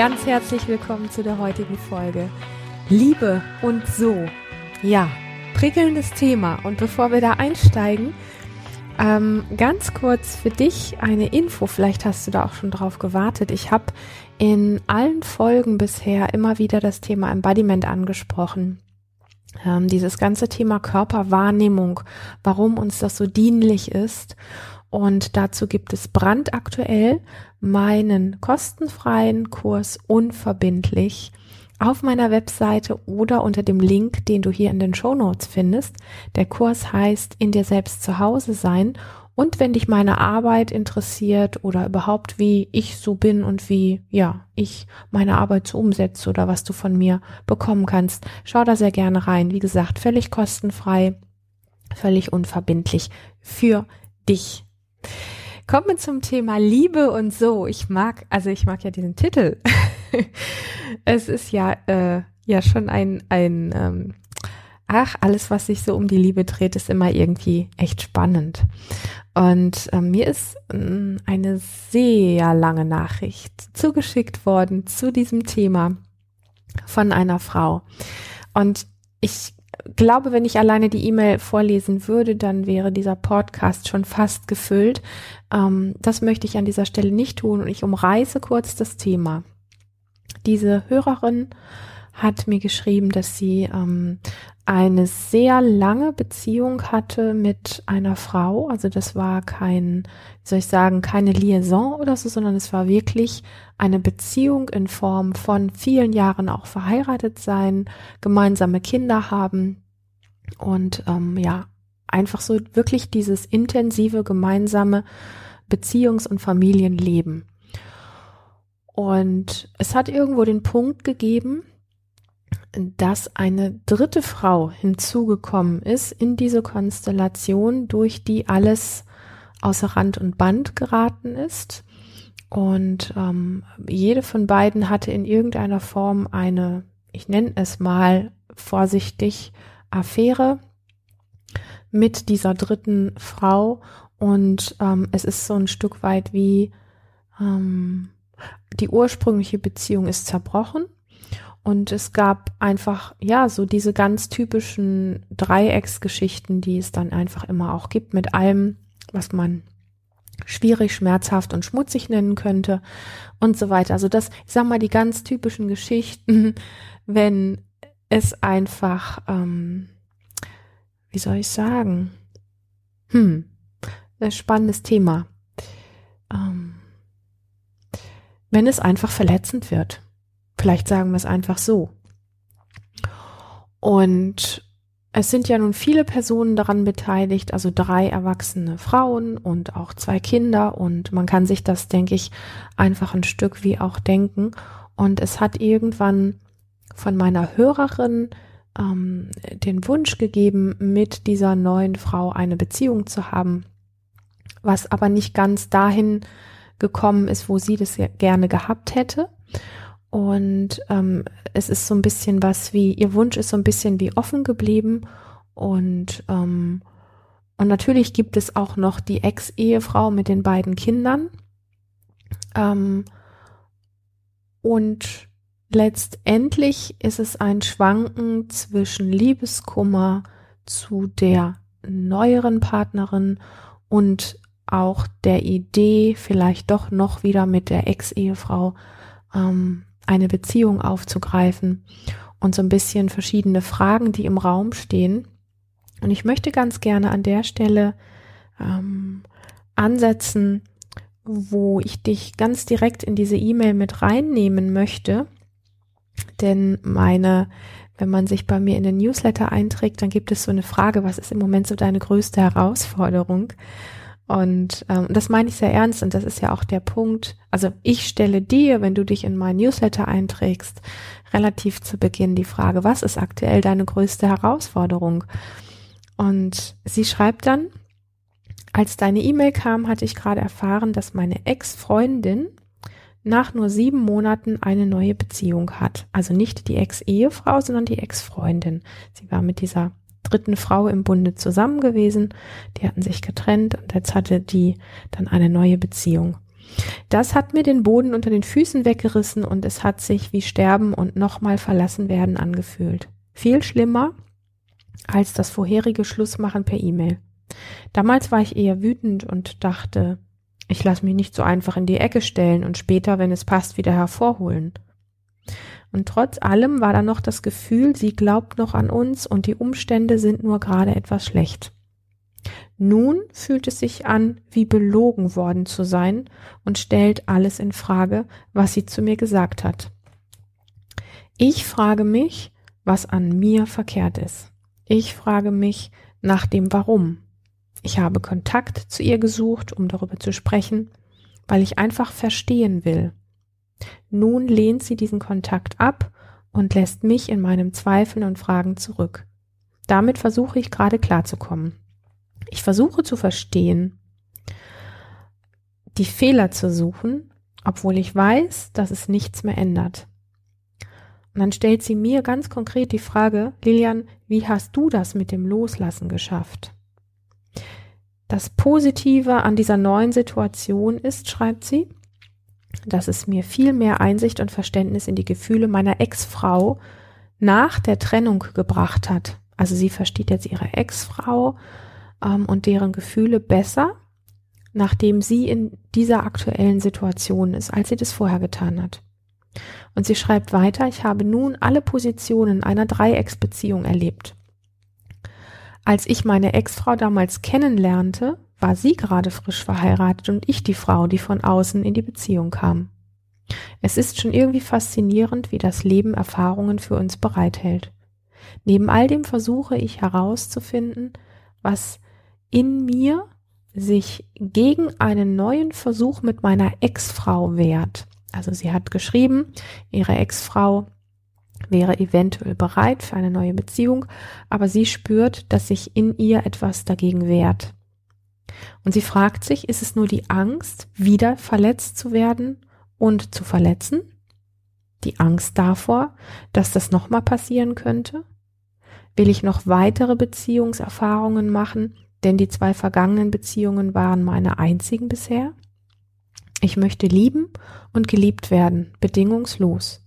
ganz herzlich willkommen zu der heutigen Folge. Liebe und so. Ja, prickelndes Thema. Und bevor wir da einsteigen, ähm, ganz kurz für dich eine Info. Vielleicht hast du da auch schon drauf gewartet. Ich habe in allen Folgen bisher immer wieder das Thema Embodiment angesprochen. Ähm, dieses ganze Thema Körperwahrnehmung, warum uns das so dienlich ist. Und dazu gibt es brandaktuell meinen kostenfreien Kurs unverbindlich auf meiner Webseite oder unter dem Link, den du hier in den Show Notes findest. Der Kurs heißt In dir selbst zu Hause sein. Und wenn dich meine Arbeit interessiert oder überhaupt wie ich so bin und wie, ja, ich meine Arbeit so umsetze oder was du von mir bekommen kannst, schau da sehr gerne rein. Wie gesagt, völlig kostenfrei, völlig unverbindlich für dich. Kommen wir zum Thema Liebe und so. Ich mag, also ich mag ja diesen Titel. es ist ja, äh, ja schon ein, ein, ähm, ach, alles, was sich so um die Liebe dreht, ist immer irgendwie echt spannend. Und äh, mir ist äh, eine sehr lange Nachricht zugeschickt worden zu diesem Thema von einer Frau. Und ich glaube, wenn ich alleine die E-Mail vorlesen würde, dann wäre dieser Podcast schon fast gefüllt. Ähm, das möchte ich an dieser Stelle nicht tun und ich umreiße kurz das Thema. Diese Hörerin hat mir geschrieben, dass sie ähm, eine sehr lange Beziehung hatte mit einer Frau. Also das war kein, wie soll ich sagen, keine Liaison oder so, sondern es war wirklich eine Beziehung in Form von vielen Jahren auch verheiratet sein, gemeinsame Kinder haben und ähm, ja, einfach so wirklich dieses intensive gemeinsame Beziehungs- und Familienleben. Und es hat irgendwo den Punkt gegeben, dass eine dritte Frau hinzugekommen ist in diese Konstellation, durch die alles außer Rand und Band geraten ist. Und ähm, jede von beiden hatte in irgendeiner Form eine, ich nenne es mal vorsichtig, Affäre mit dieser dritten Frau. Und ähm, es ist so ein Stück weit wie ähm, die ursprüngliche Beziehung ist zerbrochen und es gab einfach, ja, so diese ganz typischen Dreiecksgeschichten, die es dann einfach immer auch gibt, mit allem, was man schwierig, schmerzhaft und schmutzig nennen könnte und so weiter. Also das, ich sag mal, die ganz typischen Geschichten, wenn es einfach, ähm, wie soll ich sagen, hm, ein spannendes Thema. Ähm, wenn es einfach verletzend wird. Vielleicht sagen wir es einfach so. Und es sind ja nun viele Personen daran beteiligt, also drei erwachsene Frauen und auch zwei Kinder. Und man kann sich das, denke ich, einfach ein Stück wie auch denken. Und es hat irgendwann von meiner Hörerin ähm, den Wunsch gegeben, mit dieser neuen Frau eine Beziehung zu haben, was aber nicht ganz dahin gekommen ist, wo sie das gerne gehabt hätte. Und ähm, es ist so ein bisschen was wie, ihr Wunsch ist so ein bisschen wie offen geblieben. Und, ähm, und natürlich gibt es auch noch die Ex-Ehefrau mit den beiden Kindern. Ähm, und letztendlich ist es ein Schwanken zwischen Liebeskummer zu der neueren Partnerin und auch der Idee, vielleicht doch noch wieder mit der Ex-Ehefrau ähm, eine Beziehung aufzugreifen und so ein bisschen verschiedene Fragen, die im Raum stehen. Und ich möchte ganz gerne an der Stelle ähm, ansetzen, wo ich dich ganz direkt in diese E-Mail mit reinnehmen möchte. Denn meine, wenn man sich bei mir in den Newsletter einträgt, dann gibt es so eine Frage, was ist im Moment so deine größte Herausforderung? Und ähm, das meine ich sehr ernst und das ist ja auch der Punkt. Also ich stelle dir, wenn du dich in mein Newsletter einträgst, relativ zu Beginn die Frage, was ist aktuell deine größte Herausforderung? Und sie schreibt dann, als deine E-Mail kam, hatte ich gerade erfahren, dass meine Ex-Freundin nach nur sieben Monaten eine neue Beziehung hat. Also nicht die Ex-Ehefrau, sondern die Ex-Freundin. Sie war mit dieser dritten Frau im Bunde zusammen gewesen. Die hatten sich getrennt und jetzt hatte die dann eine neue Beziehung. Das hat mir den Boden unter den Füßen weggerissen und es hat sich wie Sterben und nochmal verlassen werden angefühlt. Viel schlimmer als das vorherige Schlussmachen per E-Mail. Damals war ich eher wütend und dachte, ich lasse mich nicht so einfach in die Ecke stellen und später, wenn es passt, wieder hervorholen. Und trotz allem war da noch das Gefühl, sie glaubt noch an uns und die Umstände sind nur gerade etwas schlecht. Nun fühlt es sich an, wie belogen worden zu sein und stellt alles in Frage, was sie zu mir gesagt hat. Ich frage mich, was an mir verkehrt ist. Ich frage mich nach dem Warum. Ich habe Kontakt zu ihr gesucht, um darüber zu sprechen, weil ich einfach verstehen will. Nun lehnt sie diesen Kontakt ab und lässt mich in meinem Zweifeln und Fragen zurück. Damit versuche ich gerade klarzukommen. Ich versuche zu verstehen, die Fehler zu suchen, obwohl ich weiß, dass es nichts mehr ändert. Und dann stellt sie mir ganz konkret die Frage, Lilian, wie hast du das mit dem Loslassen geschafft? Das Positive an dieser neuen Situation ist, schreibt sie, dass es mir viel mehr Einsicht und Verständnis in die Gefühle meiner Ex-Frau nach der Trennung gebracht hat. Also sie versteht jetzt ihre Ex-Frau ähm, und deren Gefühle besser, nachdem sie in dieser aktuellen Situation ist, als sie das vorher getan hat. Und sie schreibt weiter, ich habe nun alle Positionen einer Dreiecksbeziehung erlebt. Als ich meine Ex-Frau damals kennenlernte, war sie gerade frisch verheiratet und ich die Frau, die von außen in die Beziehung kam. Es ist schon irgendwie faszinierend, wie das Leben Erfahrungen für uns bereithält. Neben all dem versuche ich herauszufinden, was in mir sich gegen einen neuen Versuch mit meiner Ex-Frau wehrt. Also sie hat geschrieben, ihre Ex-Frau wäre eventuell bereit für eine neue Beziehung, aber sie spürt, dass sich in ihr etwas dagegen wehrt. Und sie fragt sich, ist es nur die Angst, wieder verletzt zu werden und zu verletzen? Die Angst davor, dass das nochmal passieren könnte? Will ich noch weitere Beziehungserfahrungen machen, denn die zwei vergangenen Beziehungen waren meine einzigen bisher? Ich möchte lieben und geliebt werden, bedingungslos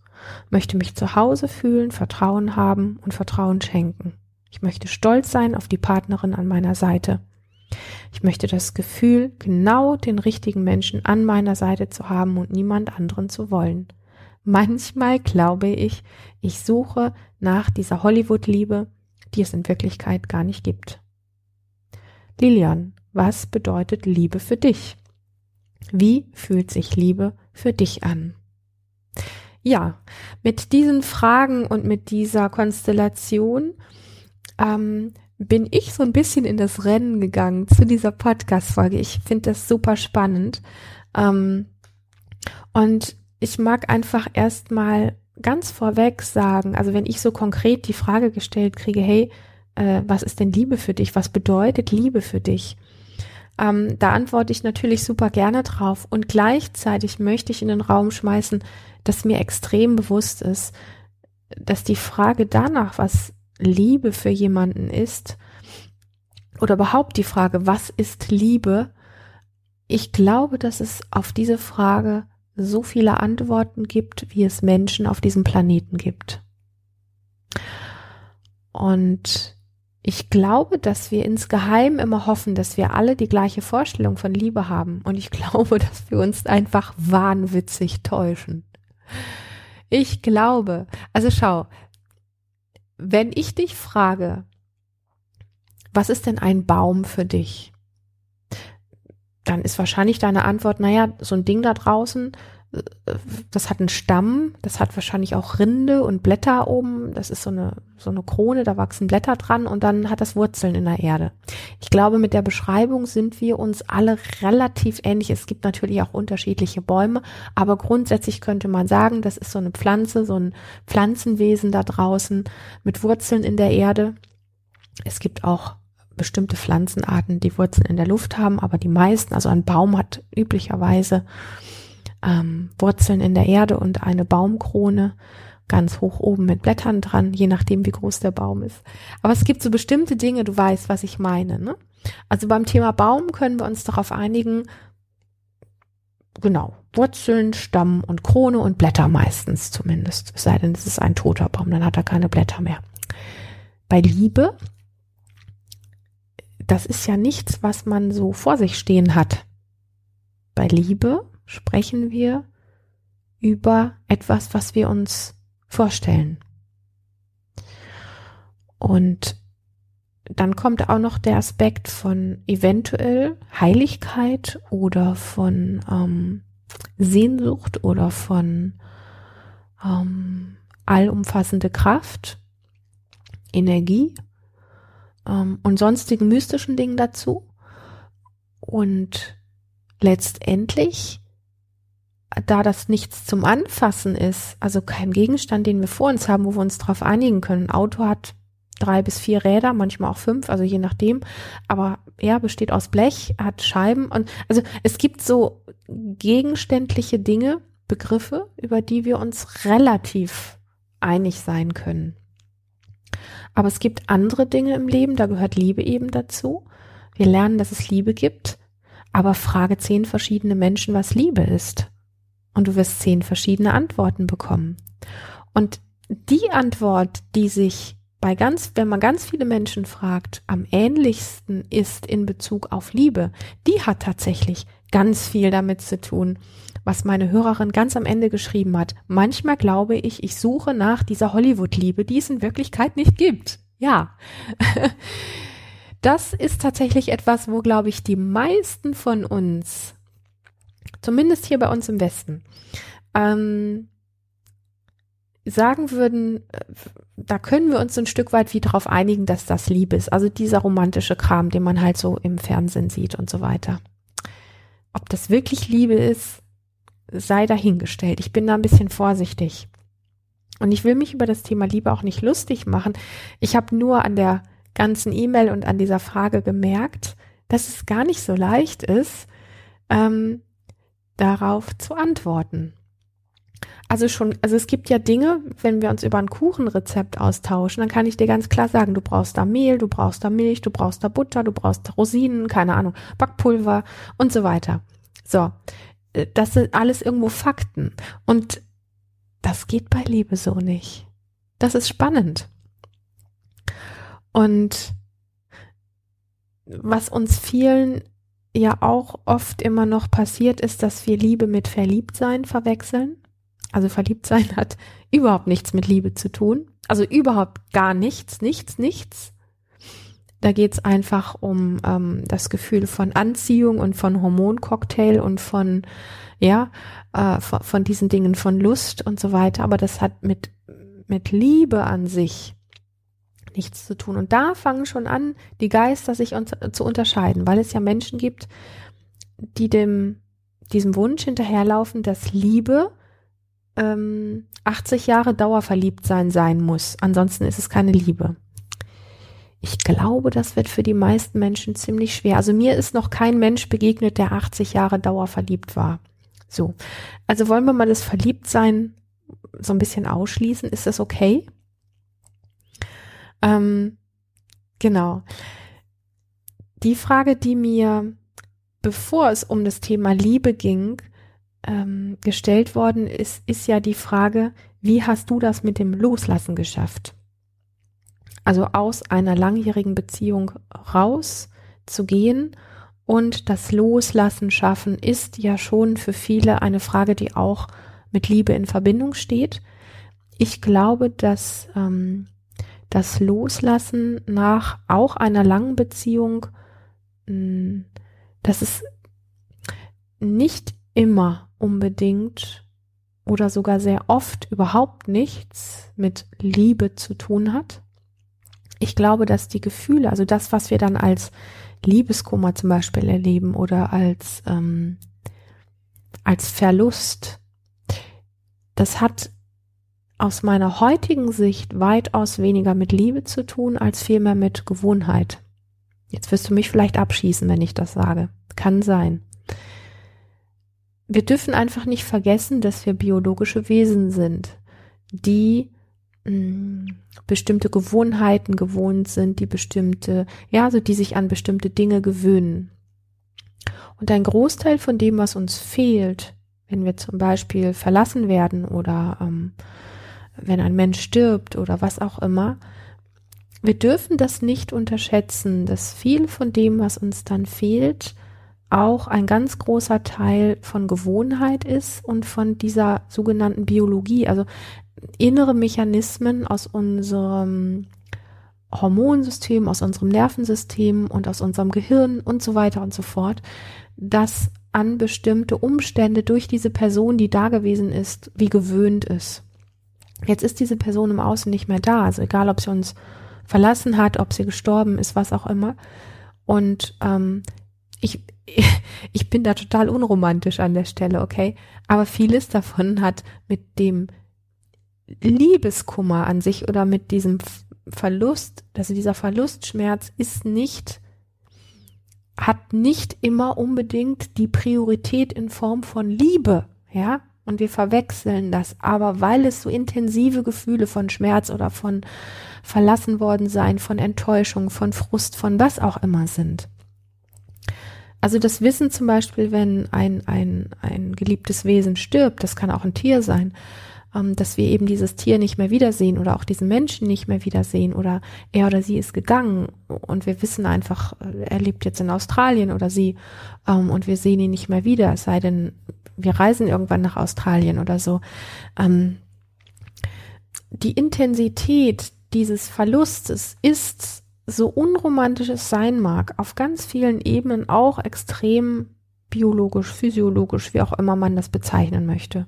möchte mich zu Hause fühlen, Vertrauen haben und Vertrauen schenken. Ich möchte stolz sein auf die Partnerin an meiner Seite. Ich möchte das Gefühl, genau den richtigen Menschen an meiner Seite zu haben und niemand anderen zu wollen. Manchmal glaube ich, ich suche nach dieser Hollywood-Liebe, die es in Wirklichkeit gar nicht gibt. Lilian, was bedeutet Liebe für dich? Wie fühlt sich Liebe für dich an? Ja, mit diesen Fragen und mit dieser Konstellation ähm, bin ich so ein bisschen in das Rennen gegangen zu dieser Podcast-Folge. Ich finde das super spannend. Ähm, und ich mag einfach erstmal ganz vorweg sagen, also wenn ich so konkret die Frage gestellt kriege, hey, äh, was ist denn Liebe für dich? Was bedeutet Liebe für dich? Ähm, da antworte ich natürlich super gerne drauf. Und gleichzeitig möchte ich in den Raum schmeißen, dass mir extrem bewusst ist, dass die Frage danach, was Liebe für jemanden ist, oder überhaupt die Frage, was ist Liebe, ich glaube, dass es auf diese Frage so viele Antworten gibt, wie es Menschen auf diesem Planeten gibt. Und ich glaube, dass wir insgeheim immer hoffen, dass wir alle die gleiche Vorstellung von Liebe haben. Und ich glaube, dass wir uns einfach wahnwitzig täuschen. Ich glaube, also schau, wenn ich dich frage, was ist denn ein Baum für dich? Dann ist wahrscheinlich deine Antwort, naja, so ein Ding da draußen, das hat einen Stamm, das hat wahrscheinlich auch Rinde und Blätter oben, das ist so eine, so eine Krone, da wachsen Blätter dran und dann hat das Wurzeln in der Erde. Ich glaube, mit der Beschreibung sind wir uns alle relativ ähnlich. Es gibt natürlich auch unterschiedliche Bäume, aber grundsätzlich könnte man sagen, das ist so eine Pflanze, so ein Pflanzenwesen da draußen mit Wurzeln in der Erde. Es gibt auch bestimmte Pflanzenarten, die Wurzeln in der Luft haben, aber die meisten, also ein Baum hat üblicherweise ähm, Wurzeln in der Erde und eine Baumkrone ganz hoch oben mit Blättern dran, je nachdem, wie groß der Baum ist. Aber es gibt so bestimmte Dinge, du weißt, was ich meine. Ne? Also beim Thema Baum können wir uns darauf einigen, genau, Wurzeln, Stamm und Krone und Blätter meistens zumindest. Es sei denn, es ist ein toter Baum, dann hat er keine Blätter mehr. Bei Liebe, das ist ja nichts, was man so vor sich stehen hat. Bei Liebe sprechen wir über etwas, was wir uns vorstellen. Und dann kommt auch noch der Aspekt von eventuell Heiligkeit oder von ähm, Sehnsucht oder von ähm, allumfassende Kraft, Energie ähm, und sonstigen mystischen Dingen dazu. Und letztendlich, da das nichts zum Anfassen ist, also kein Gegenstand, den wir vor uns haben, wo wir uns darauf einigen können. Ein Auto hat drei bis vier Räder, manchmal auch fünf, also je nachdem. Aber er besteht aus Blech, hat Scheiben und also es gibt so gegenständliche Dinge, Begriffe, über die wir uns relativ einig sein können. Aber es gibt andere Dinge im Leben, da gehört Liebe eben dazu. Wir lernen, dass es Liebe gibt, aber frage zehn verschiedene Menschen, was Liebe ist. Und du wirst zehn verschiedene Antworten bekommen. Und die Antwort, die sich bei ganz, wenn man ganz viele Menschen fragt, am ähnlichsten ist in Bezug auf Liebe, die hat tatsächlich ganz viel damit zu tun, was meine Hörerin ganz am Ende geschrieben hat. Manchmal glaube ich, ich suche nach dieser Hollywood-Liebe, die es in Wirklichkeit nicht gibt. Ja. Das ist tatsächlich etwas, wo, glaube ich, die meisten von uns, zumindest hier bei uns im Westen, ähm, sagen würden, äh, da können wir uns ein Stück weit wie darauf einigen, dass das Liebe ist. Also dieser romantische Kram, den man halt so im Fernsehen sieht und so weiter. Ob das wirklich Liebe ist, sei dahingestellt. Ich bin da ein bisschen vorsichtig. Und ich will mich über das Thema Liebe auch nicht lustig machen. Ich habe nur an der ganzen E-Mail und an dieser Frage gemerkt, dass es gar nicht so leicht ist, ähm, darauf zu antworten. Also schon, also es gibt ja Dinge, wenn wir uns über ein Kuchenrezept austauschen, dann kann ich dir ganz klar sagen, du brauchst da Mehl, du brauchst da Milch, du brauchst da Butter, du brauchst Rosinen, keine Ahnung, Backpulver und so weiter. So, äh, das sind alles irgendwo Fakten. Und das geht bei Liebe so nicht. Das ist spannend. Und was uns vielen ja auch oft immer noch passiert, ist, dass wir Liebe mit Verliebtsein verwechseln. Also verliebt sein hat überhaupt nichts mit Liebe zu tun. Also überhaupt gar nichts, nichts, nichts. Da geht's einfach um ähm, das Gefühl von Anziehung und von Hormoncocktail und von, ja, äh, von, von diesen Dingen von Lust und so weiter. Aber das hat mit, mit Liebe an sich nichts zu tun. Und da fangen schon an, die Geister sich un zu unterscheiden, weil es ja Menschen gibt, die dem, diesem Wunsch hinterherlaufen, dass Liebe ähm, 80 Jahre dauerverliebt sein sein muss. Ansonsten ist es keine Liebe. Ich glaube, das wird für die meisten Menschen ziemlich schwer. Also mir ist noch kein Mensch begegnet, der 80 Jahre dauerverliebt war. So. Also wollen wir mal das Verliebtsein so ein bisschen ausschließen? Ist das okay? Ähm, genau. Die Frage, die mir, bevor es um das Thema Liebe ging, ähm, gestellt worden ist, ist ja die Frage, wie hast du das mit dem Loslassen geschafft? Also aus einer langjährigen Beziehung rauszugehen und das Loslassen schaffen ist ja schon für viele eine Frage, die auch mit Liebe in Verbindung steht. Ich glaube, dass ähm, das Loslassen nach auch einer langen Beziehung, hm, dass es nicht immer unbedingt oder sogar sehr oft überhaupt nichts mit Liebe zu tun hat. Ich glaube, dass die Gefühle, also das, was wir dann als Liebeskummer zum Beispiel erleben oder als, ähm, als Verlust, das hat aus meiner heutigen Sicht weitaus weniger mit Liebe zu tun, als vielmehr mit Gewohnheit. Jetzt wirst du mich vielleicht abschießen, wenn ich das sage. Kann sein wir dürfen einfach nicht vergessen, dass wir biologische Wesen sind, die mh, mm, bestimmte Gewohnheiten gewohnt sind, die bestimmte, ja, so die sich an bestimmte Dinge gewöhnen. Und ein Großteil von dem, was uns fehlt, wenn wir zum Beispiel verlassen werden oder ähm, wenn ein Mensch stirbt oder was auch immer, wir dürfen das nicht unterschätzen, dass viel von dem, was uns dann fehlt, auch ein ganz großer Teil von Gewohnheit ist und von dieser sogenannten Biologie, also innere Mechanismen aus unserem Hormonsystem, aus unserem Nervensystem und aus unserem Gehirn und so weiter und so fort, das an bestimmte Umstände durch diese Person, die da gewesen ist, wie gewöhnt ist. Jetzt ist diese Person im Außen nicht mehr da, also egal, ob sie uns verlassen hat, ob sie gestorben ist, was auch immer. Und ähm, ich, ich bin da total unromantisch an der Stelle, okay? Aber vieles davon hat mit dem Liebeskummer an sich oder mit diesem Verlust, also dieser Verlustschmerz ist nicht, hat nicht immer unbedingt die Priorität in Form von Liebe, ja? Und wir verwechseln das. Aber weil es so intensive Gefühle von Schmerz oder von verlassen worden sein, von Enttäuschung, von Frust, von was auch immer sind. Also das Wissen zum Beispiel, wenn ein, ein, ein geliebtes Wesen stirbt, das kann auch ein Tier sein, ähm, dass wir eben dieses Tier nicht mehr wiedersehen oder auch diesen Menschen nicht mehr wiedersehen oder er oder sie ist gegangen und wir wissen einfach, äh, er lebt jetzt in Australien oder sie ähm, und wir sehen ihn nicht mehr wieder, es sei denn, wir reisen irgendwann nach Australien oder so. Ähm, die Intensität dieses Verlustes ist, so unromantisch es sein mag, auf ganz vielen Ebenen auch extrem biologisch, physiologisch, wie auch immer man das bezeichnen möchte.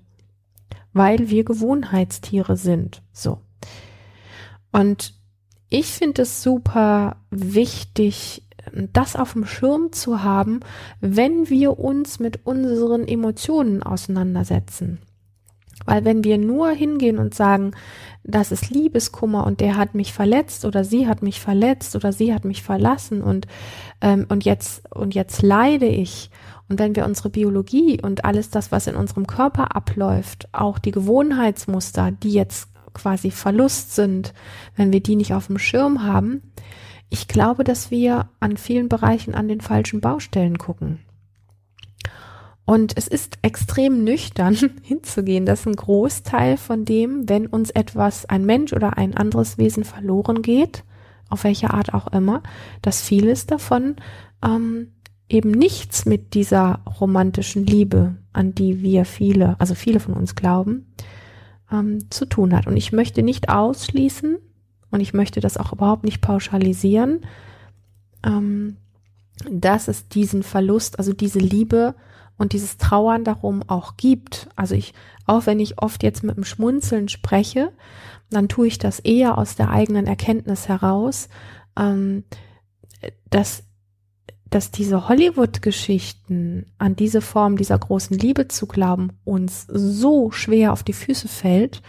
Weil wir Gewohnheitstiere sind. So. Und ich finde es super wichtig, das auf dem Schirm zu haben, wenn wir uns mit unseren Emotionen auseinandersetzen. Weil wenn wir nur hingehen und sagen, das ist Liebeskummer und der hat mich verletzt oder sie hat mich verletzt oder sie hat mich verlassen und, ähm, und jetzt, und jetzt leide ich. Und wenn wir unsere Biologie und alles das, was in unserem Körper abläuft, auch die Gewohnheitsmuster, die jetzt quasi Verlust sind, wenn wir die nicht auf dem Schirm haben, ich glaube, dass wir an vielen Bereichen an den falschen Baustellen gucken. Und es ist extrem nüchtern hinzugehen, dass ein Großteil von dem, wenn uns etwas, ein Mensch oder ein anderes Wesen verloren geht, auf welche Art auch immer, dass vieles davon ähm, eben nichts mit dieser romantischen Liebe, an die wir viele, also viele von uns glauben, ähm, zu tun hat. Und ich möchte nicht ausschließen und ich möchte das auch überhaupt nicht pauschalisieren, ähm, dass es diesen Verlust, also diese Liebe und dieses Trauern darum auch gibt. Also ich, auch wenn ich oft jetzt mit dem Schmunzeln spreche, dann tue ich das eher aus der eigenen Erkenntnis heraus, ähm, dass dass diese Hollywood-Geschichten an diese Form dieser großen Liebe zu glauben uns so schwer auf die Füße fällt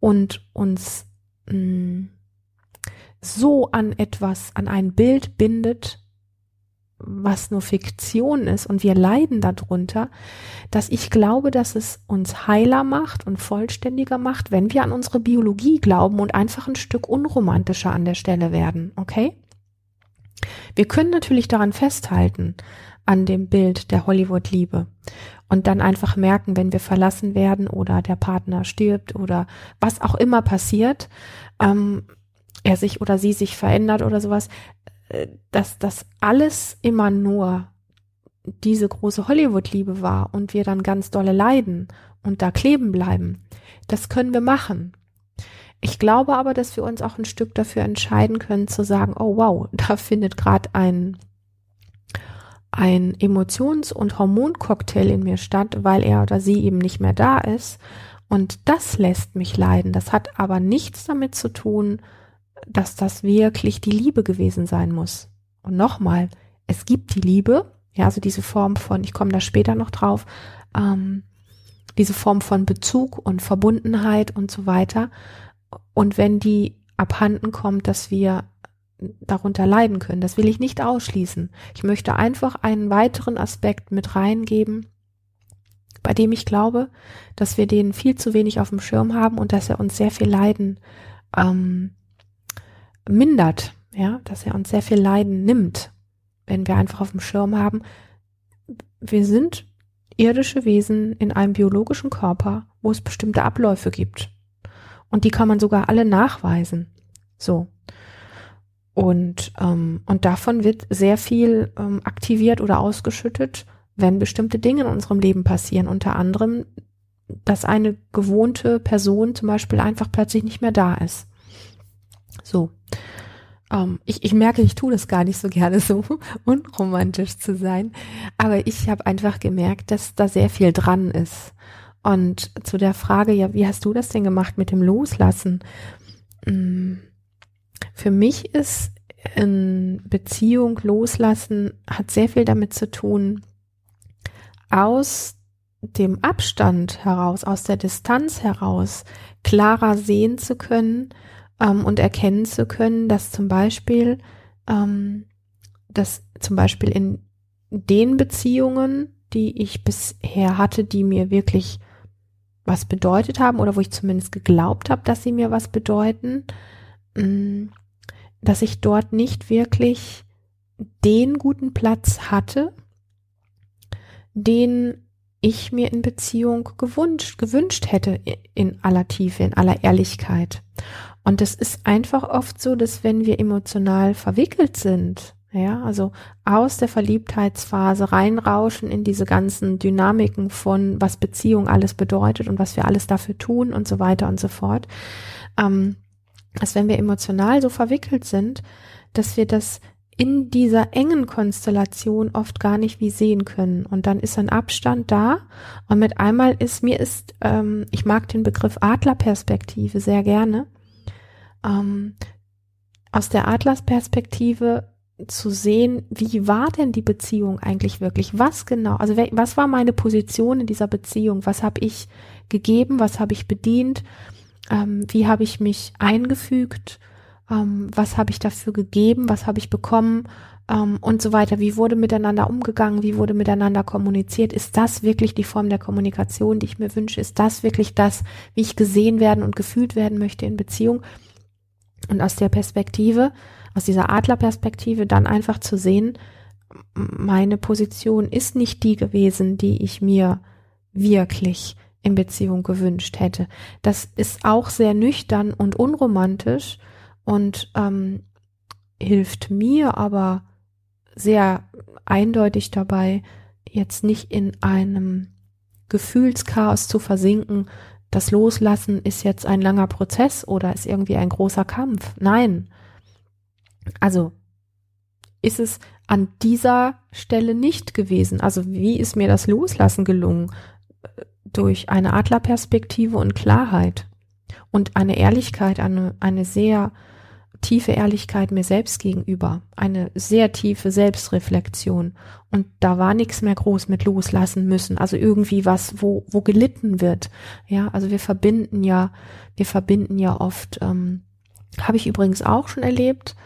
und uns mh, mm, so an etwas, an ein Bild bindet, was nur Fiktion ist und wir leiden darunter, dass ich glaube, dass es uns heiler macht und vollständiger macht, wenn wir an unsere Biologie glauben und einfach ein Stück unromantischer an der Stelle werden, okay? Wir können natürlich daran festhalten, an dem Bild der Hollywood-Liebe und dann einfach merken, wenn wir verlassen werden oder der Partner stirbt oder was auch immer passiert, ähm, er sich oder sie sich verändert oder sowas, dass das alles immer nur diese große Hollywood-Liebe war und wir dann ganz dolle leiden und da kleben bleiben. Das können wir machen. Ich glaube aber, dass wir uns auch ein Stück dafür entscheiden können zu sagen, oh wow, da findet gerade ein ein Emotions- und Hormoncocktail in mir statt, weil er oder sie eben nicht mehr da ist. Und das lässt mich leiden. Das hat aber nichts damit zu tun, dass das wirklich die Liebe gewesen sein muss. Und nochmal, es gibt die Liebe, ja, also diese Form von, ich komme da später noch drauf, ähm, diese Form von Bezug und Verbundenheit und so weiter. Und wenn die abhanden kommt, dass wir darunter leiden können, das will ich nicht ausschließen. Ich möchte einfach einen weiteren Aspekt mit reingeben, bei dem ich glaube, dass wir den viel zu wenig auf dem Schirm haben und dass er uns sehr viel Leiden ähm, mindert, ja, dass er uns sehr viel Leiden nimmt, wenn wir einfach auf dem Schirm haben, wir sind irdische Wesen in einem biologischen Körper, wo es bestimmte Abläufe gibt. Und die kann man sogar alle nachweisen. So. Und, ähm, und davon wird sehr viel ähm, aktiviert oder ausgeschüttet, wenn bestimmte Dinge in unserem Leben passieren. Unter anderem, dass eine gewohnte Person zum Beispiel einfach plötzlich nicht mehr da ist. So. Ähm, ich, ich merke, ich tue das gar nicht so gerne so unromantisch zu sein. Aber ich habe einfach gemerkt, dass da sehr viel dran ist. Und zu der Frage, ja, wie hast du das denn gemacht mit dem Loslassen? Mm, für mich ist in Beziehung loslassen, hat sehr viel damit zu tun, aus dem Abstand heraus, aus der Distanz heraus, klarer sehen zu können ähm, und erkennen zu können, dass zum Beispiel, ähm, dass zum Beispiel in den Beziehungen, die ich bisher hatte, die mir wirklich was bedeutet haben oder wo ich zumindest geglaubt habe, dass sie mir was bedeuten, mm, dass ich dort nicht wirklich den guten Platz hatte, den ich mir in Beziehung gewünscht, gewünscht hätte in aller Tiefe, in aller Ehrlichkeit. Und es ist einfach oft so, dass wenn wir emotional verwickelt sind, ja, also aus der Verliebtheitsphase reinrauschen in diese ganzen Dynamiken von, was Beziehung alles bedeutet und was wir alles dafür tun und so weiter und so fort, ähm, dass wenn wir emotional so verwickelt sind, dass wir das in dieser engen Konstellation oft gar nicht wie sehen können. Und dann ist ein Abstand da und mit einmal ist, mir ist, ähm, ich mag den Begriff Adlerperspektive sehr gerne, ähm, aus der Adlersperspektive zu sehen, wie war denn die Beziehung eigentlich wirklich? Was genau? Also was war meine Position in dieser Beziehung? Was habe ich gegeben? Was habe ich bedient? Ähm, wie habe ich mich eingefügt? Ähm, was habe ich dafür gegeben? Was habe ich bekommen? Ähm, und so weiter. Wie wurde miteinander umgegangen? Wie wurde miteinander kommuniziert? Ist das wirklich die Form der Kommunikation, die ich mir wünsche? Ist das wirklich das, wie ich gesehen werden und gefühlt werden möchte in Beziehung? Und aus der Perspektive aus dieser Adlerperspektive dann einfach zu sehen, meine Position ist nicht die gewesen, die ich mir wirklich in Beziehung gewünscht hätte. Das ist auch sehr nüchtern und unromantisch und ähm, hilft mir aber sehr eindeutig dabei, jetzt nicht in einem Gefühlschaos zu versinken. Das Loslassen ist jetzt ein langer Prozess oder ist irgendwie ein großer Kampf. Nein, also ist es an dieser Stelle nicht gewesen. Also wie ist mir das Loslassen gelungen? Durch eine Adlerperspektive und Klarheit und eine Ehrlichkeit, eine, eine sehr tiefe Ehrlichkeit mir selbst gegenüber, eine sehr tiefe Selbstreflexion. Und da war nichts mehr groß mit loslassen müssen. Also irgendwie was, wo, wo gelitten wird. Ja, also wir verbinden ja, wir verbinden ja oft, ähm, habe ich übrigens auch schon erlebt,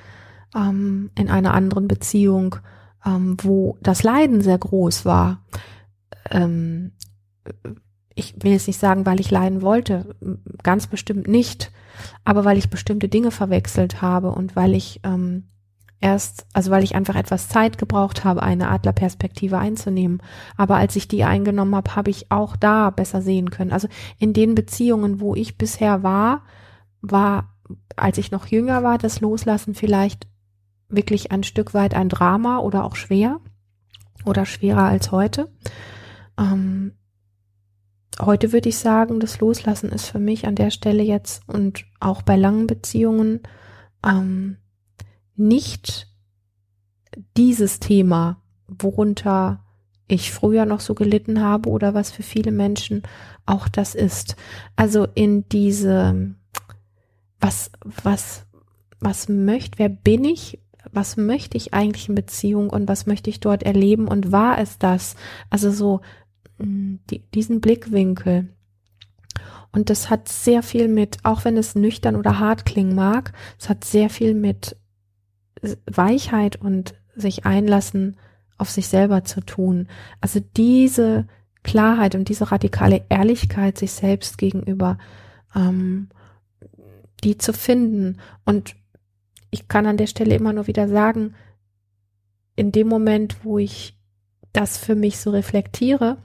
ähm, in einer anderen Beziehung, ähm, wo das Leiden sehr groß war. Ähm, ich will jetzt nicht sagen, weil ich leiden wollte, ganz bestimmt nicht, aber weil ich bestimmte Dinge verwechselt habe und weil ich ähm, erst, also weil ich einfach etwas Zeit gebraucht habe, eine Adlerperspektive einzunehmen. Aber als ich die eingenommen habe, habe ich auch da besser sehen können. Also in den Beziehungen, wo ich bisher war, war, als ich noch jünger war, das Loslassen vielleicht wirklich ein Stück weit ein Drama oder auch schwer oder schwerer als heute. Ähm, heute würde ich sagen, das Loslassen ist für mich an der Stelle jetzt und auch bei langen Beziehungen ähm, nicht dieses Thema, worunter ich früher noch so gelitten habe oder was für viele Menschen auch das ist. Also in diese, was, was, was möchte, wer bin ich was möchte ich eigentlich in Beziehung und was möchte ich dort erleben und war es das? Also so die, diesen Blickwinkel. Und das hat sehr viel mit, auch wenn es nüchtern oder hart klingen mag, es hat sehr viel mit Weichheit und sich einlassen auf sich selber zu tun. Also diese Klarheit und diese radikale Ehrlichkeit sich selbst gegenüber, ähm, die zu finden und ich kann an der Stelle immer nur wieder sagen, in dem Moment, wo ich das für mich so reflektiere,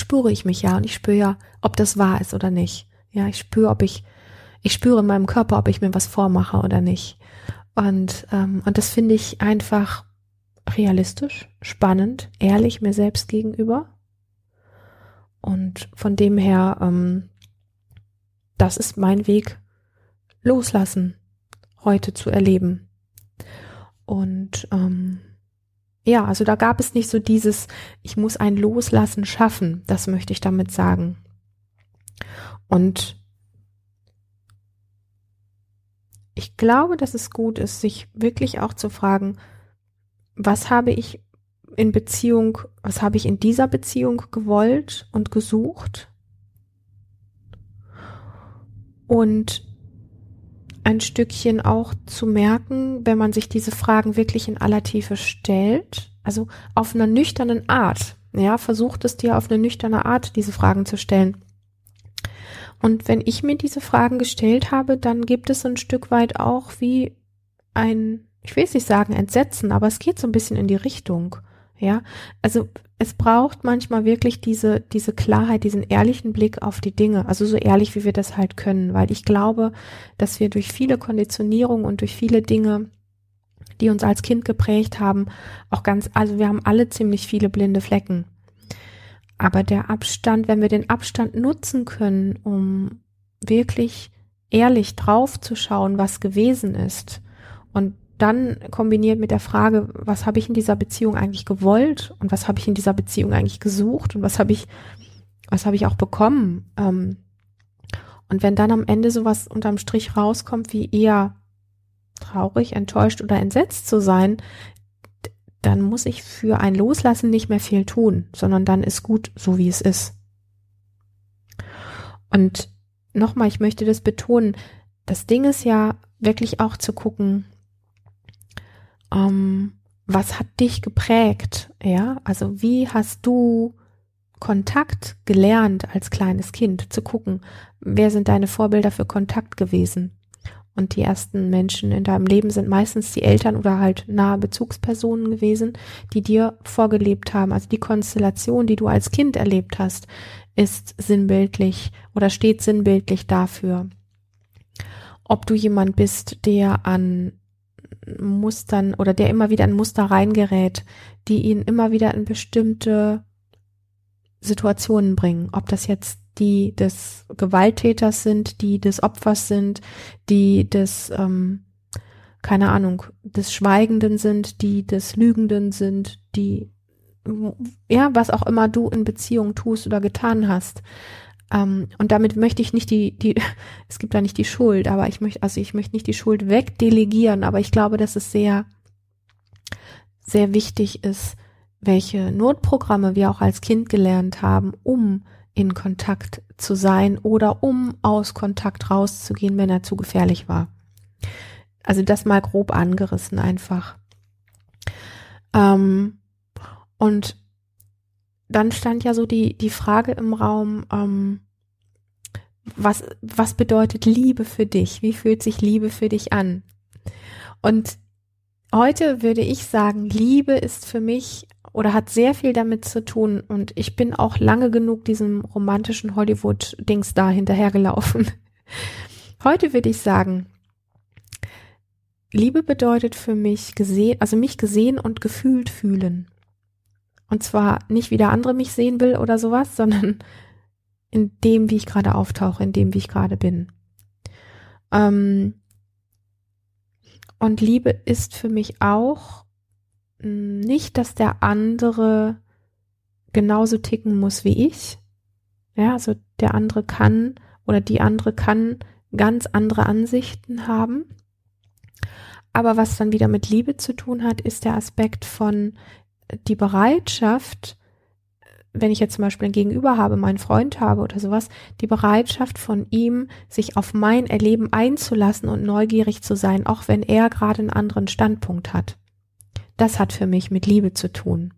spüre ich mich ja und ich spüre ja, ob das wahr ist oder nicht. Ja, ich spüre, ob ich, ich spüre in meinem Körper, ob ich mir was vormache oder nicht. Und, ähm, und das finde ich einfach realistisch, spannend, ehrlich mir selbst gegenüber. Und von dem her, ähm, das ist mein Weg, loslassen heute zu erleben. Und ähm, ja, also da gab es nicht so dieses, ich muss ein Loslassen schaffen, das möchte ich damit sagen. Und ich glaube, dass es gut ist, sich wirklich auch zu fragen, was habe ich in Beziehung, was habe ich in dieser Beziehung gewollt und gesucht? Und ein Stückchen auch zu merken, wenn man sich diese Fragen wirklich in aller Tiefe stellt, also auf einer nüchternen Art, ja, versucht es dir auf eine nüchterne Art, diese Fragen zu stellen. Und wenn ich mir diese Fragen gestellt habe, dann gibt es ein Stück weit auch wie ein, ich will es nicht sagen Entsetzen, aber es geht so ein bisschen in die Richtung. Ja, also es braucht manchmal wirklich diese, diese Klarheit, diesen ehrlichen Blick auf die Dinge. Also so ehrlich, wie wir das halt können, weil ich glaube, dass wir durch viele Konditionierungen und durch viele Dinge, die uns als Kind geprägt haben, auch ganz, also wir haben alle ziemlich viele blinde Flecken. Aber der Abstand, wenn wir den Abstand nutzen können, um wirklich ehrlich drauf zu schauen, was gewesen ist und dann kombiniert mit der Frage, was habe ich in dieser Beziehung eigentlich gewollt und was habe ich in dieser Beziehung eigentlich gesucht und was habe ich, was habe ich auch bekommen. Ähm, und wenn dann am Ende sowas unterm Strich rauskommt, wie eher traurig, enttäuscht oder entsetzt zu sein, dann muss ich für ein Loslassen nicht mehr viel tun, sondern dann ist gut, so wie es ist. Und nochmal, ich möchte das betonen, das Ding ist ja wirklich auch zu gucken, ähm, was hat dich geprägt? Ja, also wie hast du Kontakt gelernt als kleines Kind zu gucken, wer sind deine Vorbilder für Kontakt gewesen? Und die ersten Menschen in deinem Leben sind meistens die Eltern oder halt nahe Bezugspersonen gewesen, die dir vorgelebt haben. Also die Konstellation, die du als Kind erlebt hast, ist sinnbildlich oder steht sinnbildlich dafür. Ob du jemand bist, der an Mustern oder der immer wieder in Muster reingerät, die ihn immer wieder in bestimmte Situationen bringen. Ob das jetzt die des Gewalttäters sind, die des Opfers sind, die des, ähm, keine Ahnung, des Schweigenden sind, die des Lügenden sind, die, ja, was auch immer du in Beziehung tust oder getan hast. Ähm, und damit möchte ich nicht die, die, es gibt da nicht die Schuld, aber ich möchte, also ich möchte nicht die Schuld wegdelegieren, aber ich glaube, dass es sehr, sehr wichtig ist, welche Notprogramme wir auch als Kind gelernt haben, um in Kontakt zu sein oder um aus Kontakt rauszugehen, wenn er zu gefährlich war. Also das mal grob angerissen einfach. Ähm, und dann stand ja so die, die Frage im Raum, ähm, was, was bedeutet Liebe für dich? Wie fühlt sich Liebe für dich an? Und heute würde ich sagen, Liebe ist für mich oder hat sehr viel damit zu tun und ich bin auch lange genug diesem romantischen Hollywood-Dings da hinterhergelaufen. Heute würde ich sagen, Liebe bedeutet für mich gesehen, also mich gesehen und gefühlt fühlen. Und zwar nicht, wie der andere mich sehen will oder sowas, sondern in dem, wie ich gerade auftauche, in dem, wie ich gerade bin. Ähm, und Liebe ist für mich auch nicht, dass der andere genauso ticken muss wie ich. Ja, also der andere kann oder die andere kann ganz andere Ansichten haben. Aber was dann wieder mit Liebe zu tun hat, ist der Aspekt von die Bereitschaft, wenn ich jetzt zum Beispiel ein Gegenüber habe, meinen Freund habe oder sowas, die Bereitschaft von ihm, sich auf mein Erleben einzulassen und neugierig zu sein, auch wenn er gerade einen anderen Standpunkt hat. Das hat für mich mit Liebe zu tun.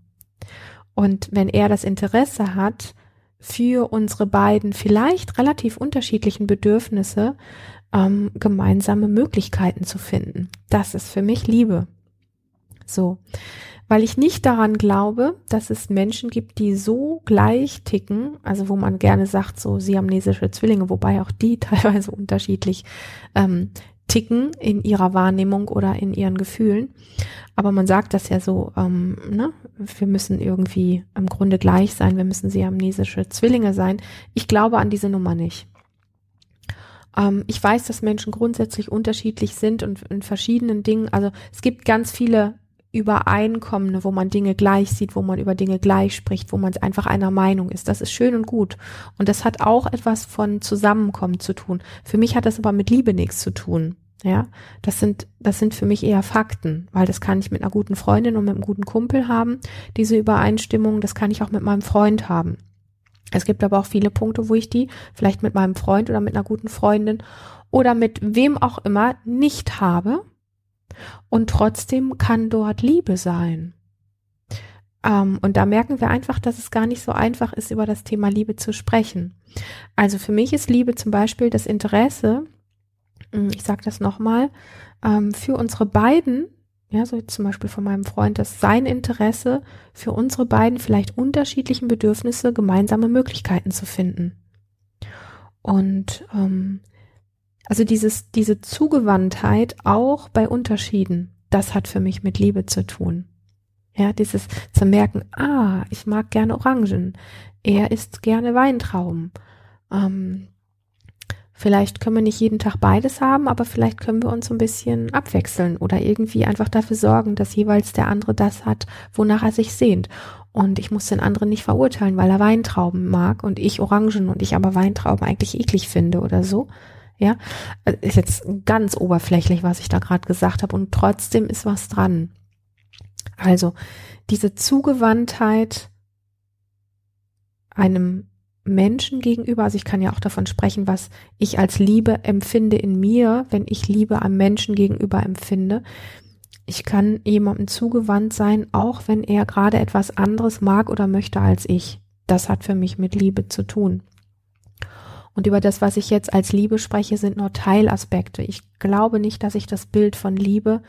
Und wenn er das Interesse hat, für unsere beiden vielleicht relativ unterschiedlichen Bedürfnisse ähm, gemeinsame Möglichkeiten zu finden. Das ist für mich Liebe. So weil ich nicht daran glaube, dass es Menschen gibt, die so gleich ticken, also wo man gerne sagt, so siamnesische Zwillinge, wobei auch die teilweise unterschiedlich ähm, ticken in ihrer Wahrnehmung oder in ihren Gefühlen. Aber man sagt das ja so, ähm, ne? wir müssen irgendwie im Grunde gleich sein, wir müssen siamnesische Zwillinge sein. Ich glaube an diese Nummer nicht. Ähm, ich weiß, dass Menschen grundsätzlich unterschiedlich sind und in verschiedenen Dingen, also es gibt ganz viele Übereinkommene, wo man Dinge gleich sieht, wo man über Dinge gleich spricht, wo man einfach einer Meinung ist. Das ist schön und gut. Und das hat auch etwas von Zusammenkommen zu tun. Für mich hat das aber mit Liebe nichts zu tun. Ja, das sind, das sind für mich eher Fakten, weil das kann ich mit einer guten Freundin und mit einem guten Kumpel haben. Diese Übereinstimmung, das kann ich auch mit meinem Freund haben. Es gibt aber auch viele Punkte, wo ich die vielleicht mit meinem Freund oder mit einer guten Freundin oder mit wem auch immer nicht habe. Und trotzdem kann dort Liebe sein. Ähm, und da merken wir einfach, dass es gar nicht so einfach ist, über das Thema Liebe zu sprechen. Also für mich ist Liebe zum Beispiel das Interesse, hm, ich sage das nochmal, ähm, für unsere beiden, ja, so zum Beispiel von meinem Freund, dass sein Interesse für unsere beiden vielleicht unterschiedlichen Bedürfnisse gemeinsame Möglichkeiten zu finden. Und ähm, also dieses, diese Zugewandtheit auch bei Unterschieden, das hat für mich mit Liebe zu tun. Ja, dieses zu merken, ah, ich mag gerne Orangen, er isst gerne Weintrauben. Ähm, Vielleicht können wir nicht jeden Tag beides haben, aber vielleicht können wir uns so ein bisschen abwechseln oder irgendwie einfach dafür sorgen, dass jeweils der andere das hat, wonach er sich sehnt. Und ich muss den anderen nicht verurteilen, weil er Weintrauben mag und ich Orangen und ich aber Weintrauben eigentlich eklig finde oder so. Ja, äh, ist jetzt ganz oberflächlich, was ich da gerade gesagt habe und trotzdem ist was dran. Also diese Zugewandtheit einem Menschen gegenüber, also ich kann ja auch davon sprechen, was ich als Liebe empfinde in mir, wenn ich Liebe am Menschen gegenüber empfinde. Ich kann jemandem zugewandt sein, auch wenn er gerade etwas anderes mag oder möchte als ich. Das hat für mich mit Liebe zu tun. Und über das, was ich jetzt als Liebe spreche, sind nur Teilaspekte. Ich glaube nicht, dass ich das Bild von Liebe,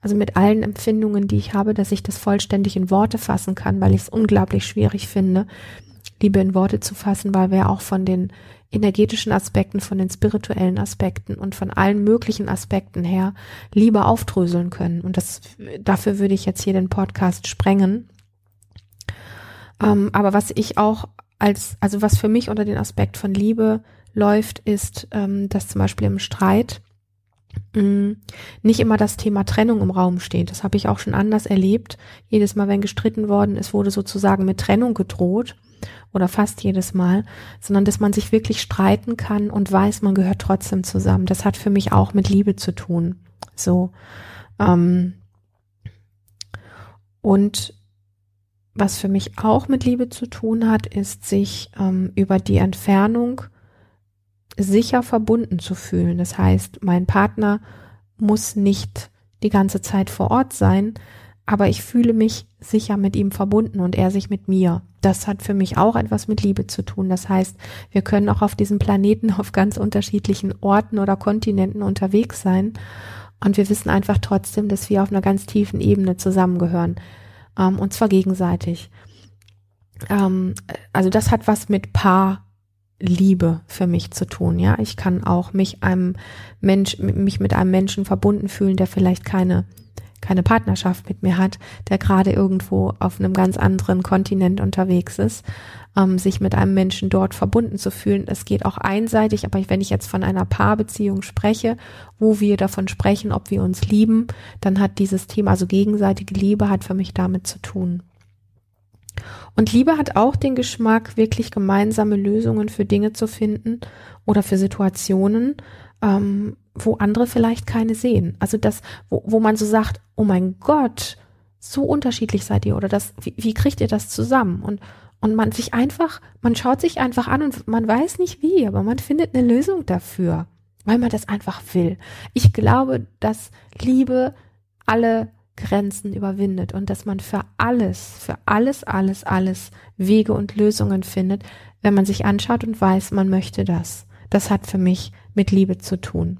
also mit allen Empfindungen, die ich habe, dass ich das vollständig in Worte fassen kann, weil ich es unglaublich schwierig finde, Liebe in Worte zu fassen, weil wir auch von den energetischen Aspekten, von den spirituellen Aspekten und von allen möglichen Aspekten her Liebe aufdröseln können. Und das, dafür würde ich jetzt hier den Podcast sprengen. Ähm, aber was ich auch als, also was für mich unter den Aspekt von Liebe läuft, ist, ähm, dass zum Beispiel im Streit mm, nicht immer das Thema Trennung im Raum steht. Das habe ich auch schon anders erlebt. Jedes Mal, wenn gestritten worden ist, wurde sozusagen mit Trennung gedroht oder fast jedes Mal, sondern dass man sich wirklich streiten kann und weiß, man gehört trotzdem zusammen. Das hat für mich auch mit Liebe zu tun. So. Ähm, und was für mich auch mit Liebe zu tun hat, ist sich ähm, über die Entfernung sicher verbunden zu fühlen. Das heißt, mein Partner muss nicht die ganze Zeit vor Ort sein, aber ich fühle mich sicher mit ihm verbunden und er sich mit mir. Das hat für mich auch etwas mit Liebe zu tun. Das heißt, wir können auch auf diesem Planeten auf ganz unterschiedlichen Orten oder Kontinenten unterwegs sein und wir wissen einfach trotzdem, dass wir auf einer ganz tiefen Ebene zusammengehören ähm, und zwar gegenseitig. Ähm, also das hat was mit Paarliebe für mich zu tun. Ja, ich kann auch mich einem Mensch, mich mit einem Menschen verbunden fühlen, der vielleicht keine keine Partnerschaft mit mir hat, der gerade irgendwo auf einem ganz anderen Kontinent unterwegs ist, ähm, sich mit einem Menschen dort verbunden zu fühlen. Es geht auch einseitig, aber wenn ich jetzt von einer Paarbeziehung spreche, wo wir davon sprechen, ob wir uns lieben, dann hat dieses Thema, also gegenseitige Liebe, hat für mich damit zu tun. Und Liebe hat auch den Geschmack, wirklich gemeinsame Lösungen für Dinge zu finden oder für Situationen, ähm, wo andere vielleicht keine sehen. Also das, wo, wo man so sagt, oh mein Gott, so unterschiedlich seid ihr oder das, wie, wie kriegt ihr das zusammen? Und, und man sich einfach, man schaut sich einfach an und man weiß nicht wie, aber man findet eine Lösung dafür, weil man das einfach will. Ich glaube, dass Liebe alle Grenzen überwindet und dass man für alles, für alles, alles, alles Wege und Lösungen findet, wenn man sich anschaut und weiß, man möchte das. Das hat für mich mit Liebe zu tun.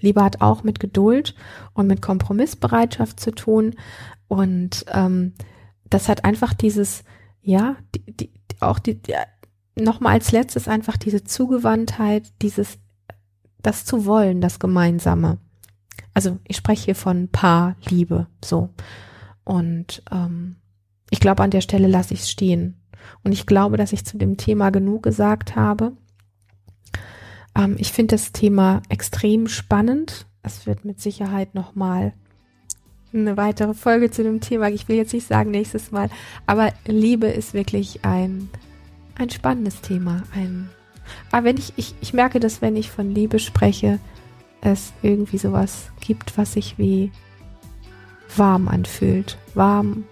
Liebe hat auch mit Geduld und mit Kompromissbereitschaft zu tun. Und ähm, das hat einfach dieses, ja, die, die, auch die, die nochmal als letztes einfach diese Zugewandtheit, dieses, das zu wollen, das Gemeinsame. Also ich spreche hier von Paar, Liebe, so. Und ähm, ich glaube, an der Stelle lasse ich es stehen. Und ich glaube, dass ich zu dem Thema genug gesagt habe. Ähm, ich finde das Thema extrem spannend. Es wird mit Sicherheit nochmal eine weitere Folge zu dem Thema. Ich will jetzt nicht sagen nächstes Mal, aber Liebe ist wirklich ein, ein spannendes Thema. Ein, aber wenn ich, ich, ich merke, dass wenn ich von Liebe spreche, es irgendwie sowas gibt, was sich wie warm anfühlt. Warm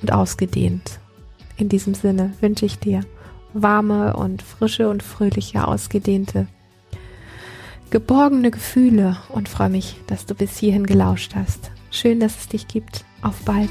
und ausgedehnt. In diesem Sinne wünsche ich dir warme und frische und fröhliche, ausgedehnte, geborgene Gefühle und freue mich, dass du bis hierhin gelauscht hast. Schön, dass es dich gibt. Auf bald.